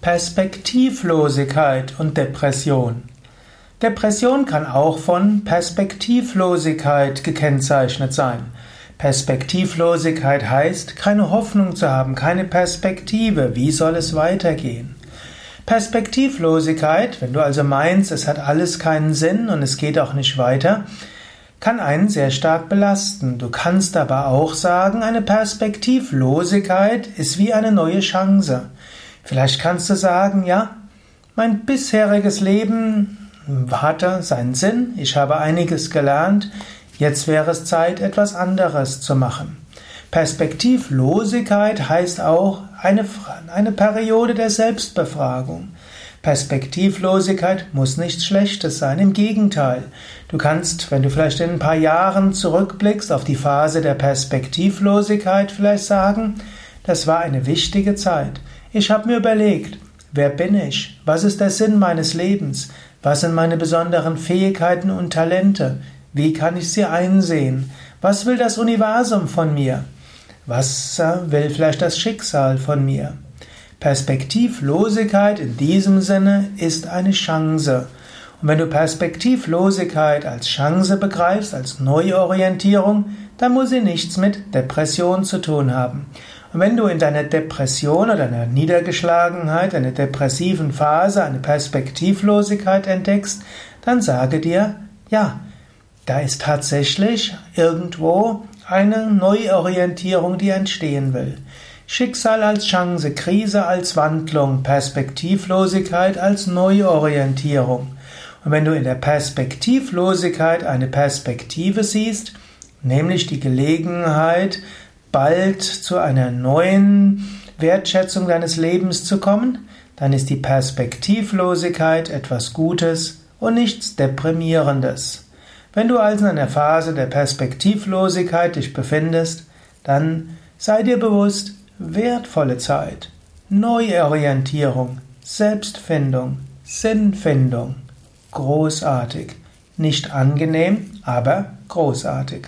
Perspektivlosigkeit und Depression. Depression kann auch von Perspektivlosigkeit gekennzeichnet sein. Perspektivlosigkeit heißt, keine Hoffnung zu haben, keine Perspektive. Wie soll es weitergehen? Perspektivlosigkeit, wenn du also meinst, es hat alles keinen Sinn und es geht auch nicht weiter, kann einen sehr stark belasten. Du kannst aber auch sagen, eine Perspektivlosigkeit ist wie eine neue Chance. Vielleicht kannst du sagen, ja, mein bisheriges Leben hatte seinen Sinn, ich habe einiges gelernt, jetzt wäre es Zeit, etwas anderes zu machen. Perspektivlosigkeit heißt auch eine, eine Periode der Selbstbefragung. Perspektivlosigkeit muss nichts Schlechtes sein, im Gegenteil. Du kannst, wenn du vielleicht in ein paar Jahren zurückblickst auf die Phase der Perspektivlosigkeit, vielleicht sagen, das war eine wichtige Zeit. Ich habe mir überlegt, wer bin ich? Was ist der Sinn meines Lebens? Was sind meine besonderen Fähigkeiten und Talente? Wie kann ich sie einsehen? Was will das Universum von mir? Was will vielleicht das Schicksal von mir? Perspektivlosigkeit in diesem Sinne ist eine Chance. Und wenn du Perspektivlosigkeit als Chance begreifst, als Neuorientierung, dann muss sie nichts mit Depression zu tun haben. Und wenn du in deiner Depression oder deiner Niedergeschlagenheit, einer depressiven Phase eine Perspektivlosigkeit entdeckst, dann sage dir, ja, da ist tatsächlich irgendwo eine Neuorientierung, die entstehen will. Schicksal als Chance, Krise als Wandlung, Perspektivlosigkeit als Neuorientierung. Und wenn du in der Perspektivlosigkeit eine Perspektive siehst, nämlich die Gelegenheit, bald zu einer neuen Wertschätzung deines Lebens zu kommen, dann ist die Perspektivlosigkeit etwas Gutes und nichts Deprimierendes. Wenn du also in einer Phase der Perspektivlosigkeit dich befindest, dann sei dir bewusst, wertvolle Zeit, Neuorientierung, Selbstfindung, Sinnfindung, großartig, nicht angenehm, aber großartig.